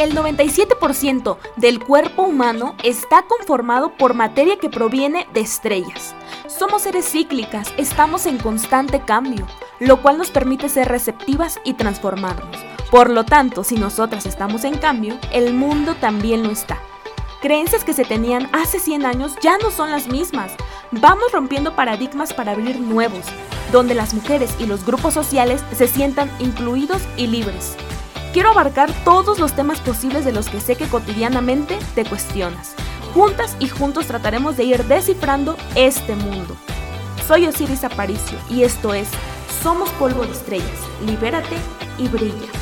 El 97% del cuerpo humano está conformado por materia que proviene de estrellas. Somos seres cíclicas, estamos en constante cambio, lo cual nos permite ser receptivas y transformarnos. Por lo tanto, si nosotras estamos en cambio, el mundo también lo está. Creencias que se tenían hace 100 años ya no son las mismas. Vamos rompiendo paradigmas para abrir nuevos, donde las mujeres y los grupos sociales se sientan incluidos y libres. Quiero abarcar todos los temas posibles de los que sé que cotidianamente te cuestionas. Juntas y juntos trataremos de ir descifrando este mundo. Soy Osiris Aparicio y esto es Somos Polvo de Estrellas. Libérate y brilla.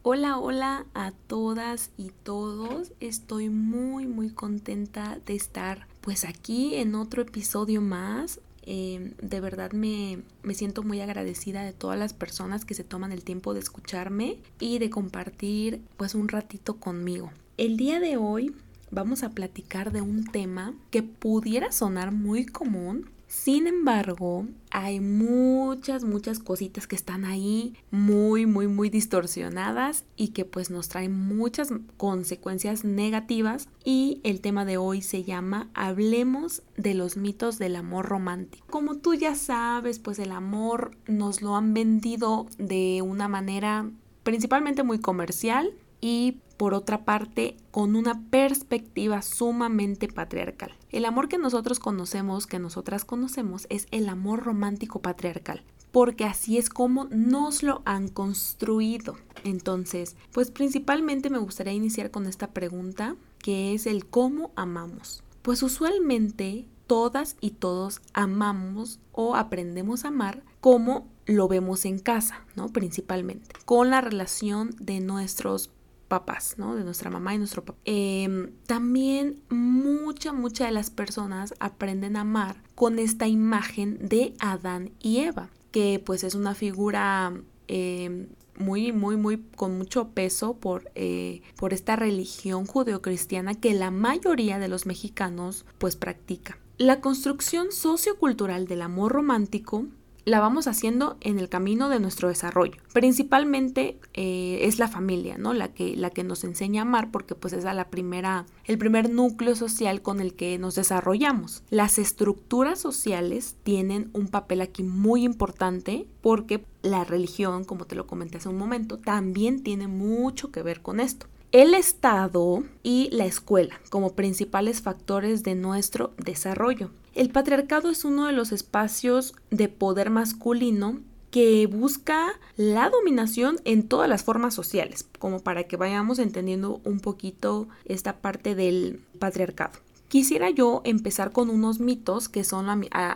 Hola, hola a todas y todos. Estoy muy, muy contenta de estar pues aquí en otro episodio más. Em, de verdad me, me, siento muy agradecida de todas las personas que se toman el tiempo de escucharme y de compartir pues un ratito conmigo. El día de hoy vamos a platicar de un tema que pudiera sonar muy común, sin embargo, hay muchas, muchas cositas que están ahí muy, muy, muy distorsionadas y que pues nos traen muchas consecuencias negativas. Y el tema de hoy se llama Hablemos de los mitos del amor romántico. Como tú ya sabes, pues el amor nos lo han vendido de una manera principalmente muy comercial y por otra parte, con una perspectiva sumamente patriarcal. El amor que nosotros conocemos, que nosotras conocemos, es el amor romántico patriarcal, porque así es como nos lo han construido. Entonces, pues principalmente me gustaría iniciar con esta pregunta, que es el cómo amamos. Pues usualmente todas y todos amamos o aprendemos a amar como lo vemos en casa, ¿no? Principalmente, con la relación de nuestros papás, ¿no? De nuestra mamá y nuestro papá. Em, también mucha, mucha de las personas aprenden a amar con esta imagen de Adán y Eva, que pues es una figura em, muy, muy, muy con mucho peso por, eh, por esta religión judeocristiana que la mayoría de los mexicanos pues practica. La construcción sociocultural del amor romántico la vamos haciendo en el camino de nuestro desarrollo. Principalmente eh, es la familia, ¿no? La que, la que nos enseña a amar porque pues es la primera, el primer núcleo social con el que nos desarrollamos. Las estructuras sociales tienen un papel aquí muy importante porque la religión, como te lo comenté hace un momento, también tiene mucho que ver con esto el Estado y la escuela como principales factores de nuestro desarrollo. El patriarcado es uno de los espacios de poder masculino que busca la dominación en todas las formas sociales, como para que vayamos entendiendo un poquito esta parte del patriarcado. Quisiera yo empezar con unos mitos que son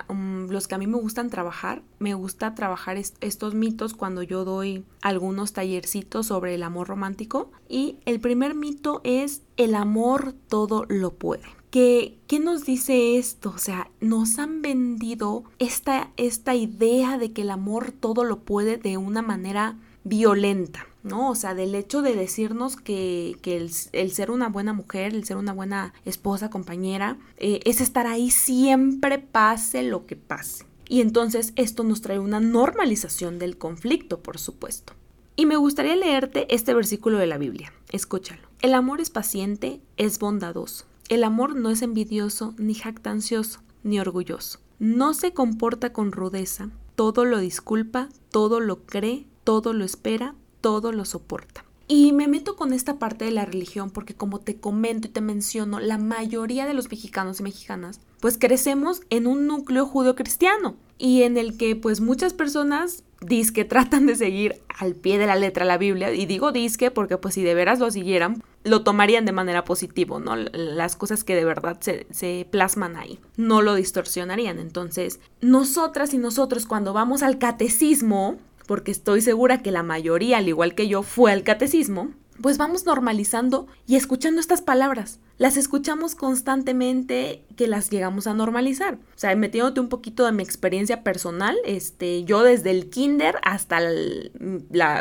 um, los que a mí me gustan trabajar. Me gusta trabajar estos mitos cuando yo doy algunos tallercitos sobre el amor romántico. Y el primer mito es el amor todo lo puede. ¿Qué, ¿Qué, nos dice esto? O sea, nos han vendido esta, esta idea de que el amor todo lo puede de una manera violenta. ¿no? O sea, del hecho de decirnos que, el, ser una buena mujer, el ser una buena esposa, compañera, eh, es estar ahí siempre pase lo que pase. Y entonces esto nos trae una normalización del conflicto, por supuesto. Y me gustaría leerte este versículo de la Biblia. Escúchalo. El amor es paciente, es bondadoso. El amor no es envidioso, ni jactancioso, ni orgulloso. No se comporta con rudeza, todo lo disculpa, todo lo cree, todo lo espera, todo lo soporta. Y me meto con esta parte de la religión porque como te comento y te menciono, la mayoría de los mexicanos y mexicanas pues crecemos en un núcleo judio-cristiano y en el que pues muchas personas que tratan de seguir al pie de la letra la Biblia y digo disque porque pues si de veras lo siguieran lo tomarían de manera positiva, ¿no? Las cosas que de verdad se, plasman ahí, no lo distorsionarían. Entonces, nosotras y nosotros cuando vamos al catecismo, porque estoy segura que la mayoría, al igual que yo, fue al catecismo, pues vamos normalizando y escuchando estas palabras. Las escuchamos constantemente que las llegamos a normalizar. O sea, metiéndote un poquito de mi experiencia personal, este, yo desde el kinder hasta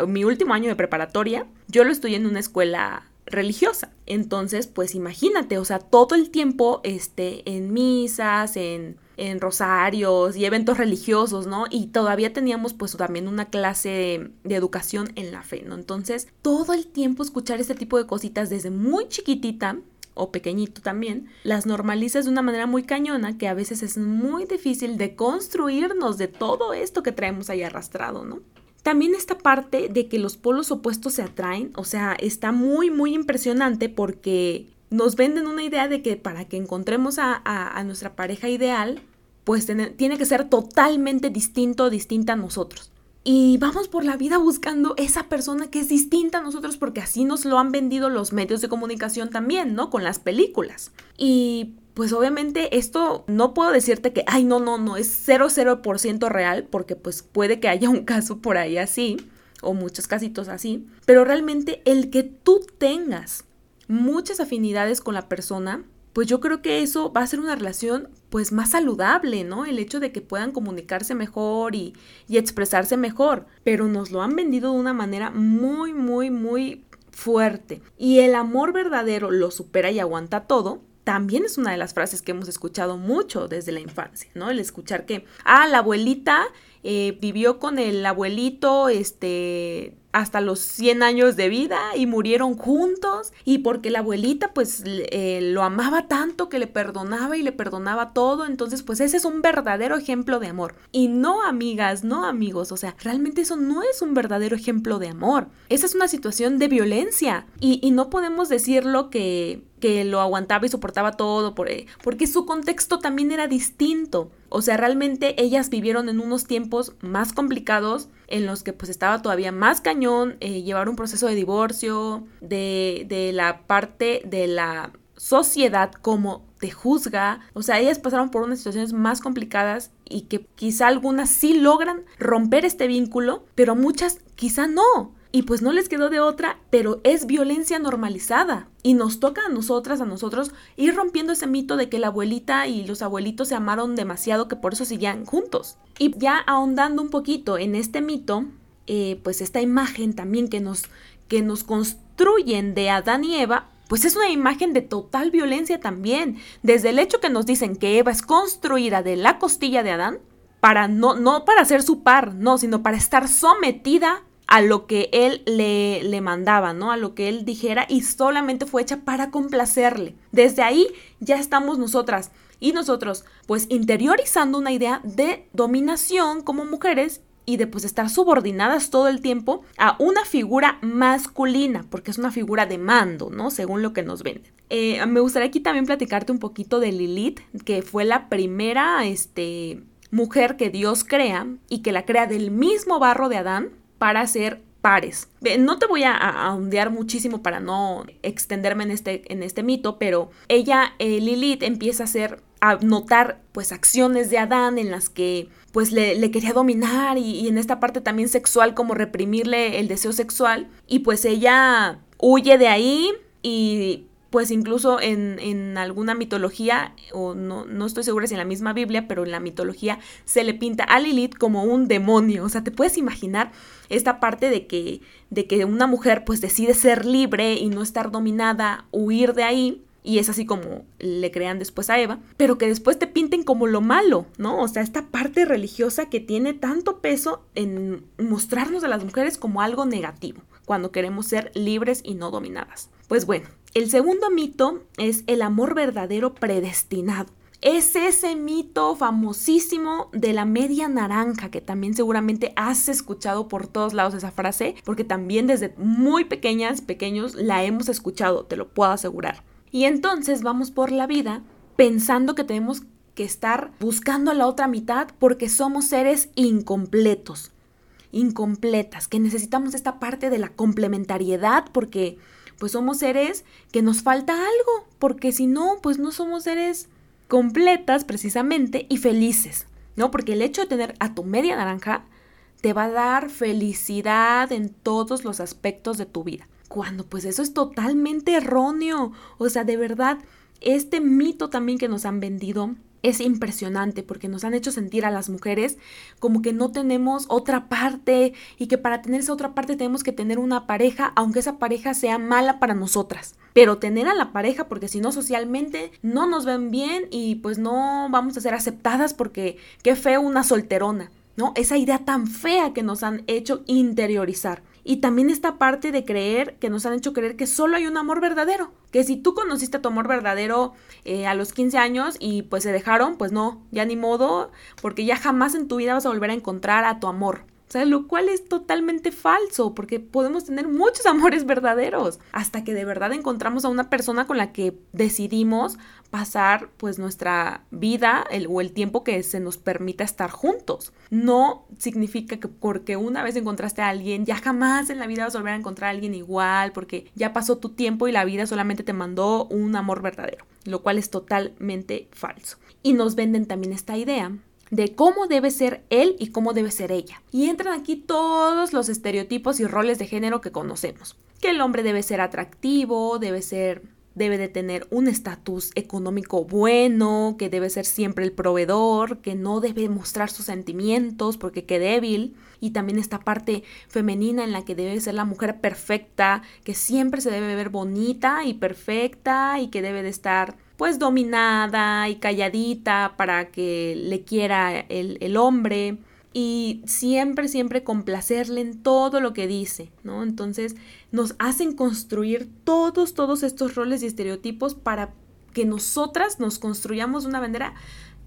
mi último año de preparatoria, yo lo estudié en una escuela religiosa. Entonces, pues imagínate, o sea, todo el tiempo este, en misas, en en rosarios y eventos religiosos, ¿no? Y todavía teníamos pues también una clase de, educación en la fe, ¿no? Entonces, todo el tiempo escuchar este tipo de cositas desde muy chiquitita o pequeñito también, las normalizas de una manera muy cañona que a veces es muy difícil de construirnos de todo esto que traemos ahí arrastrado, ¿no? También esta parte de que los polos opuestos se atraen, o sea, está muy, muy impresionante porque nos venden una idea de que para que encontremos a, nuestra pareja ideal, pues tiene que ser totalmente distinto distinta a nosotros. Y vamos por la vida buscando esa persona que es distinta a nosotros porque así nos lo han vendido los medios de comunicación también, ¿no? Con las películas. Y pues obviamente esto no puedo decirte que, ay, no, no, no, es 00% real porque pues puede que haya un caso por ahí así o muchos casitos así, pero realmente el que tú tengas muchas afinidades con la persona, pues yo creo que eso va a ser una relación pues más saludable, ¿no? El hecho de que puedan comunicarse mejor y, y expresarse mejor, pero nos lo han vendido de una manera muy, muy, muy fuerte. Y el amor verdadero lo supera y aguanta todo, también es una de las frases que hemos escuchado mucho desde la infancia, ¿no? El escuchar que, ah, la abuelita eh, vivió con el abuelito, este, hasta los 100 años de vida y murieron juntos y porque la abuelita pues eh, lo amaba tanto que le perdonaba y le perdonaba todo, entonces pues ese es un verdadero ejemplo de amor. Y no amigas, no amigos, o sea, realmente eso no es un verdadero ejemplo de amor. Esa es una situación de violencia y, y no podemos decirlo que que lo aguantaba y soportaba todo, por, eh, porque su contexto también era distinto. O sea, realmente ellas vivieron en unos tiempos más complicados en los que pues estaba todavía más cañón eh, llevar un proceso de divorcio, de, de la parte de la sociedad como te juzga. O sea, ellas pasaron por unas situaciones más complicadas y que quizá algunas sí logran romper este vínculo, pero muchas quizá no y pues no les quedó de otra, pero es violencia normalizada. Y nos toca a nosotras, a nosotros, ir rompiendo ese mito de que la abuelita y los abuelitos se amaron demasiado que por eso siguen juntos. Y ya ahondando un poquito en este mito, eh, pues esta imagen también que nos, que nos construyen de Adán y Eva, pues es una imagen de total violencia también. Desde el hecho que nos dicen que Eva es construida de la costilla de Adán, para no, no para ser su par, no, sino para estar sometida a lo que él le, le, mandaba, ¿no? A lo que él dijera y solamente fue hecha para complacerle. Desde ahí ya estamos nosotras y nosotros pues interiorizando una idea de dominación como mujeres y de pues estar subordinadas todo el tiempo a una figura masculina, porque es una figura de mando, ¿no? Según lo que nos venden. Eh, me gustaría aquí también platicarte un poquito de Lilith, que fue la primera, este, mujer que Dios crea y que la crea del mismo barro de Adán, para ser pares. No te voy a, ondear muchísimo para no extenderme en este, en este mito, pero ella, eh, Lilith, empieza a hacer, a notar pues acciones de Adán en las que pues le, quería dominar y, en esta parte también sexual como reprimirle el deseo sexual y pues ella huye de ahí y pues incluso en, alguna mitología, o no, no, estoy segura si en la misma Biblia, pero en la mitología se le pinta a Lilith como un demonio. O sea, te puedes imaginar esta parte de que, de que una mujer pues decide ser libre y no estar dominada, huir de ahí. Y es así como le crean después a Eva, pero que después te pinten como lo malo, ¿no? O sea, esta parte religiosa que tiene tanto peso en mostrarnos a las mujeres como algo negativo, cuando queremos ser libres y no dominadas. Pues bueno, el segundo mito es el amor verdadero predestinado. Es ese mito famosísimo de la media naranja, que también seguramente has escuchado por todos lados esa frase, porque también desde muy pequeñas, pequeños, la hemos escuchado, te lo puedo asegurar. Y entonces vamos por la vida pensando que tenemos que estar buscando la otra mitad porque somos seres incompletos, incompletas, que necesitamos esta parte de la complementariedad porque pues somos seres que nos falta algo, porque si no, pues no somos seres completas precisamente y felices, ¿no? Porque el hecho de tener a tu media naranja te va a dar felicidad en todos los aspectos de tu vida. Cuando pues eso es totalmente erróneo. O sea, de verdad, este mito también que nos han vendido es impresionante porque nos han hecho sentir a las mujeres como que no tenemos otra parte y que para tener esa otra parte tenemos que tener una pareja, aunque esa pareja sea mala para nosotras. Pero tener a la pareja porque si no socialmente no nos ven bien y pues no vamos a ser aceptadas porque qué feo una solterona. ¿no? Esa idea tan fea que nos han hecho interiorizar. Y también esta parte de creer, que nos han hecho creer que solo hay un amor verdadero. Que si tú conociste a tu amor verdadero eh, a los 15 años y pues se dejaron, pues no, ya ni modo, porque ya jamás en tu vida vas a volver a encontrar a tu amor. O sea, lo cual es totalmente falso, porque podemos tener muchos amores verdaderos, hasta que de verdad encontramos a una persona con la que decidimos pasar pues nuestra vida el, o el tiempo que se nos permita estar juntos. No significa que porque una vez encontraste a alguien, ya jamás en la vida vas a volver a encontrar a alguien igual, porque ya pasó tu tiempo y la vida solamente te mandó un amor verdadero, lo cual es totalmente falso. Y nos venden también esta idea de cómo debe ser él y cómo debe ser ella. Y entran aquí todos los estereotipos y roles de género que conocemos. Que el hombre debe ser atractivo, debe ser debe de tener un estatus económico bueno, que debe ser siempre el proveedor, que no debe mostrar sus sentimientos porque qué débil, y también esta parte femenina en la que debe ser la mujer perfecta, que siempre se debe ver bonita y perfecta y que debe de estar pues dominada y calladita para que le quiera el, el hombre y siempre, siempre complacerle en todo lo que dice, ¿no? Entonces nos hacen construir todos, todos estos roles y estereotipos para que nosotras nos construyamos una bandera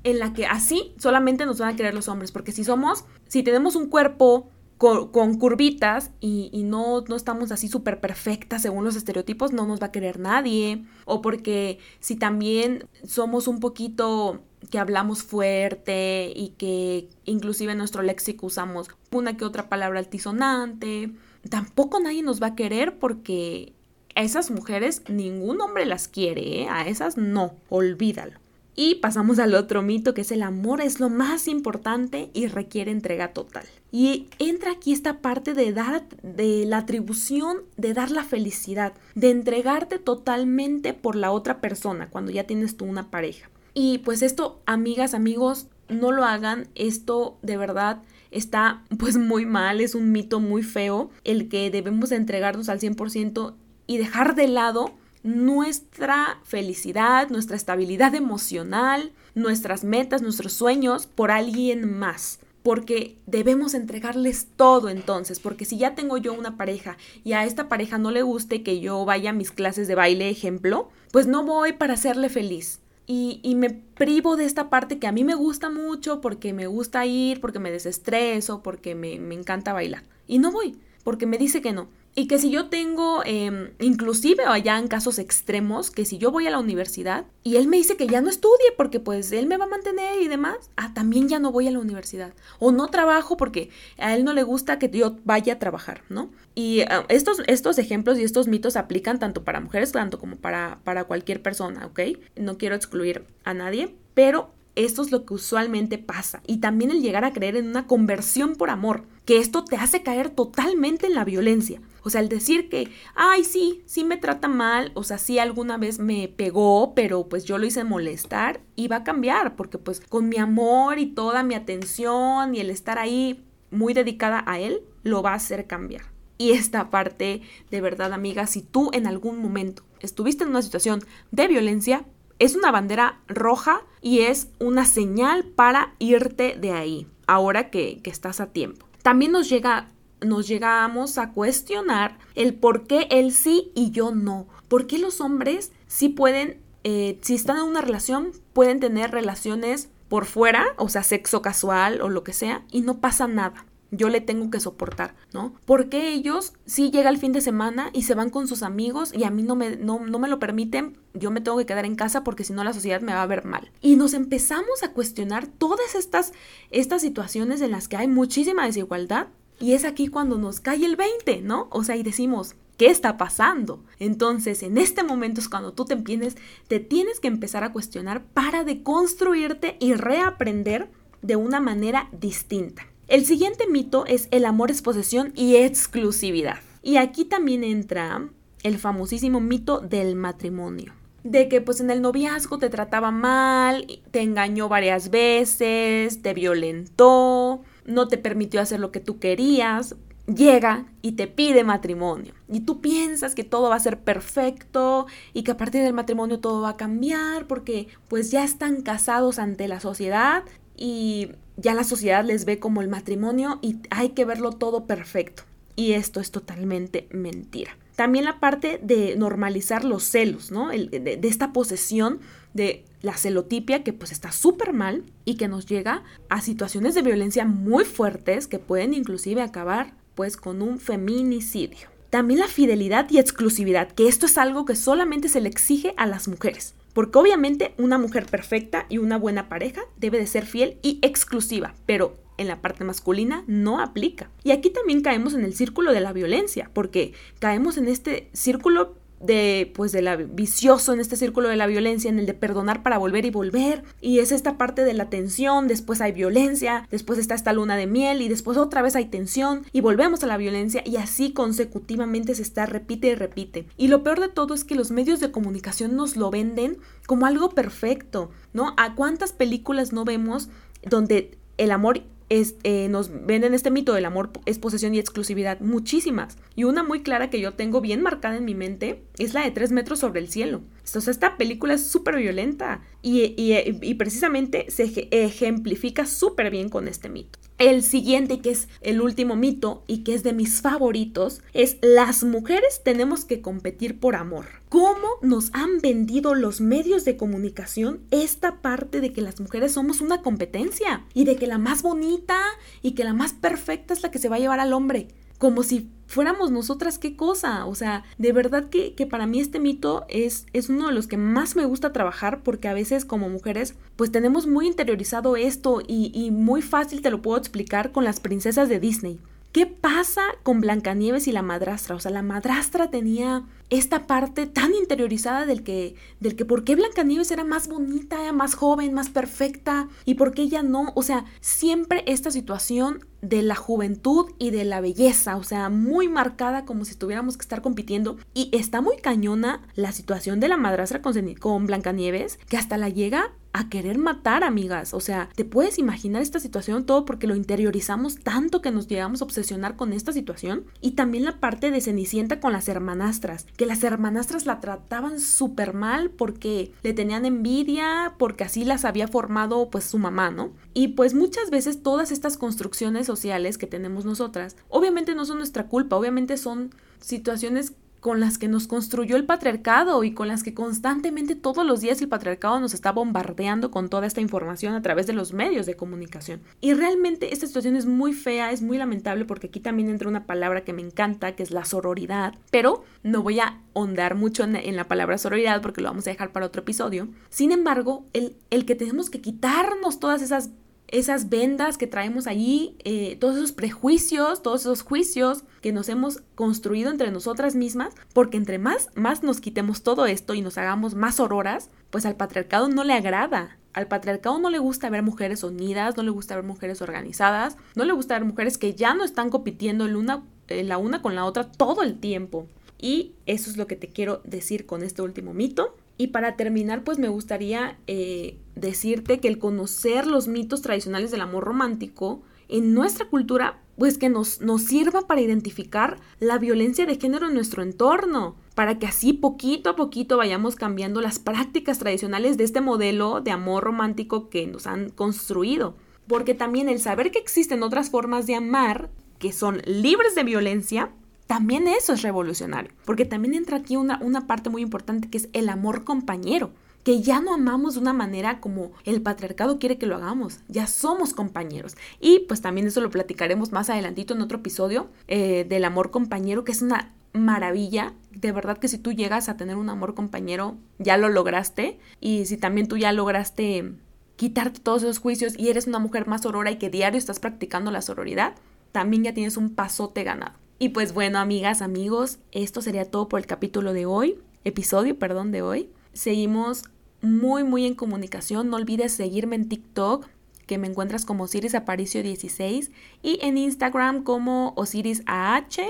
en la que así solamente nos van a querer los hombres, porque si somos, si tenemos un cuerpo con, curvitas y, no, no estamos así súper perfectas según los estereotipos, no nos va a querer nadie. O porque si también somos un poquito que hablamos fuerte y que inclusive en nuestro léxico usamos una que otra palabra altisonante, tampoco nadie nos va a querer porque a esas mujeres ningún hombre las quiere, ¿eh? a esas no, olvídalo. Y pasamos al otro mito que es el amor es lo más importante y requiere entrega total. Y entra aquí esta parte de dar de la atribución de dar la felicidad, de entregarte totalmente por la otra persona cuando ya tienes tú una pareja. Y pues esto, amigas, amigos, no lo hagan, esto de verdad está pues muy mal, es un mito muy feo el que debemos entregarnos al 100% y dejar de lado nuestra felicidad, nuestra estabilidad emocional, nuestras metas, nuestros sueños por alguien más. Porque debemos entregarles todo entonces, porque si ya tengo yo una pareja y a esta pareja no le guste que yo vaya a mis clases de baile, ejemplo, pues no voy para hacerle feliz. Y, me privo de esta parte que a mí me gusta mucho porque me gusta ir, porque me desestreso, porque me, encanta bailar. Y no voy, porque me dice que no. Y que si yo tengo, eh, inclusive allá en casos extremos, que si yo voy a la universidad y él me dice que ya no estudie porque pues él me va a mantener y demás, ah, también ya no voy a la universidad. O no trabajo porque a él no le gusta que yo vaya a trabajar, ¿no? Y ah, estos, estos ejemplos y estos mitos aplican tanto para mujeres tanto como para, para cualquier persona, ¿ok? No quiero excluir a nadie, pero esto es lo que usualmente pasa. Y también el llegar a creer en una conversión por amor, que esto te hace caer totalmente en la violencia. O sea, el decir que, ay, sí, sí me trata mal, o sea, sí alguna vez me pegó, pero pues yo lo hice molestar y va a cambiar, porque pues con mi amor y toda mi atención y el estar ahí muy dedicada a él, lo va a hacer cambiar. Y esta parte, de verdad, amiga, si tú en algún momento estuviste en una situación de violencia, es una bandera roja y es una señal para irte de ahí, ahora que, que estás a tiempo. También nos llega nos llegamos a cuestionar el por qué él sí y yo no. ¿Por qué los hombres sí pueden, eh, si están en una relación, pueden tener relaciones por fuera, o sea, sexo casual o lo que sea, y no pasa nada? Yo le tengo que soportar, ¿no? ¿Por qué ellos sí llega el fin de semana y se van con sus amigos y a mí no me, no, no me lo permiten? Yo me tengo que quedar en casa porque si no la sociedad me va a ver mal. Y nos empezamos a cuestionar todas estas, estas situaciones en las que hay muchísima desigualdad y es aquí cuando nos cae el 20, ¿no? O sea, y decimos, ¿qué está pasando? Entonces, en este momento es cuando tú te empieces, te tienes que empezar a cuestionar para deconstruirte y reaprender de una manera distinta. El siguiente mito es el amor es posesión y exclusividad. Y aquí también entra el famosísimo mito del matrimonio. de que pues en el noviazgo te trataba mal, te engañó varias veces, te violentó, no te permitió hacer lo que tú querías, llega y te pide matrimonio. Y tú piensas que todo va a ser perfecto y que a partir del matrimonio todo va a cambiar porque pues ya están casados ante la sociedad y ya la sociedad les ve como el matrimonio y hay que verlo todo perfecto. Y esto es totalmente mentira. También la parte de normalizar los celos, ¿no? de, de esta posesión de la celotipia que pues está súper mal y que nos llega a situaciones de violencia muy fuertes que pueden inclusive acabar pues con un feminicidio. También la fidelidad y exclusividad, que esto es algo que solamente se le exige a las mujeres. Porque obviamente una mujer perfecta y una buena pareja debe de ser fiel y exclusiva, pero en la parte masculina no aplica. Y aquí también caemos en el círculo de la violencia, porque caemos en este círculo de pues de la vicioso en este círculo de la violencia en el de perdonar para volver y volver. Y es esta parte de la tensión después hay violencia después está esta luna de miel y después otra vez hay tensión y volvemos a la violencia y así consecutivamente se está repite y repite. Y lo peor de todo es que los medios de comunicación nos lo venden como algo perfecto no a cuántas películas no vemos donde el amor eh, nos venden este mito del amor es posesión y exclusividad, muchísimas. Y una muy clara que yo tengo bien marcada en mi mente es la de Tres metros sobre el cielo. O sea, esta película es súper violenta y, y, precisamente se ejemplifica súper bien con este mito. El siguiente, que es el último mito y que es de mis favoritos, es las mujeres tenemos que competir por amor. ¿Cómo nos han vendido los medios de comunicación esta parte de que las mujeres somos una competencia y de que la más bonita y que la más perfecta es la que se va a llevar al hombre? Como si fuéramos nosotras qué cosa. O sea, de verdad que, para mí este mito es, es uno de los que más me gusta trabajar porque a veces como mujeres pues tenemos muy interiorizado esto y, y muy fácil te lo puedo explicar con las princesas de Disney. ¿Qué pasa con Blancanieves y la madrastra? O sea, la madrastra tenía esta parte tan interiorizada del que, del que por qué Blancanieves era más bonita, más joven, más perfecta y por qué ella no. O sea, siempre esta situación de la juventud y de la belleza, o sea, muy marcada como si tuviéramos que estar compitiendo. Y está muy cañona la situación de la madrastra con, con Blancanieves, que hasta la llega a querer matar, amigas. O sea, ¿te puedes imaginar esta situación? Todo porque lo interiorizamos tanto que nos llegamos a obsesionar con esta situación. Y también la parte de Cenicienta con las hermanastras, que las hermanastras la trataban súper mal porque le tenían envidia, porque así las había formado pues su mamá, ¿no? Y pues muchas veces todas estas construcciones sociales que tenemos nosotras, obviamente no son nuestra culpa, obviamente son situaciones con las que nos construyó el patriarcado y con las que constantemente todos los días el patriarcado nos está bombardeando con toda esta información a través de los medios de comunicación. Y realmente esta situación es muy fea, es muy lamentable porque aquí también entra una palabra que me encanta, que es la sororidad, pero no voy a ahondar mucho en, la palabra sororidad porque lo vamos a dejar para otro episodio. Sin embargo, el, el que tenemos que quitarnos todas esas esas vendas que traemos allí, eh, todos esos prejuicios, todos esos juicios que nos hemos construido entre nosotras mismas, porque entre más, más nos quitemos todo esto y nos hagamos más auroras, pues al patriarcado no le agrada. Al patriarcado no le gusta ver mujeres unidas, no le gusta ver mujeres organizadas, no le gusta ver mujeres que ya no están compitiendo una, la una con la otra todo el tiempo. Y eso es lo que te quiero decir con este último mito. Y para terminar, pues me gustaría eh, decirte que el conocer los mitos tradicionales del amor romántico en nuestra cultura, pues que nos, nos sirva para identificar la violencia de género en nuestro entorno, para que así poquito a poquito vayamos cambiando las prácticas tradicionales de este modelo de amor romántico que nos han construido. Porque también el saber que existen otras formas de amar que son libres de violencia, también eso es revolucionario, porque también entra aquí una, una parte muy importante que es el amor compañero que ya no amamos de una manera como el patriarcado quiere que lo hagamos, ya somos compañeros. Y pues también eso lo platicaremos más adelantito en otro episodio eh, del amor compañero, que es una maravilla. De verdad que si tú llegas a tener un amor compañero, ya lo lograste. Y si también tú ya lograste quitarte todos esos juicios y eres una mujer más sorora y que diario estás practicando la sororidad, también ya tienes un pasote ganado. Y pues bueno, amigas, amigos, esto sería todo por el capítulo de hoy, episodio, perdón, de hoy. Seguimos muy, muy en comunicación. No olvides seguirme en TikTok, que me encuentras como Osiris Aparicio 16, y en Instagram como Osiris AH.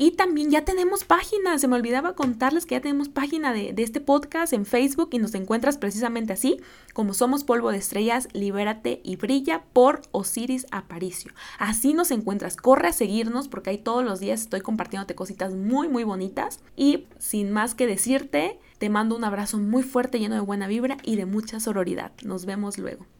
Y también ya tenemos página, se me olvidaba contarles que ya tenemos página de, de, este podcast en Facebook y nos encuentras precisamente así, como Somos Polvo de Estrellas, Libérate y Brilla por Osiris Aparicio. Así nos encuentras, corre a seguirnos porque ahí todos los días estoy compartiéndote cositas muy muy bonitas y sin más que decirte, te mando un abrazo muy fuerte lleno de buena vibra y de mucha sororidad. Nos vemos luego.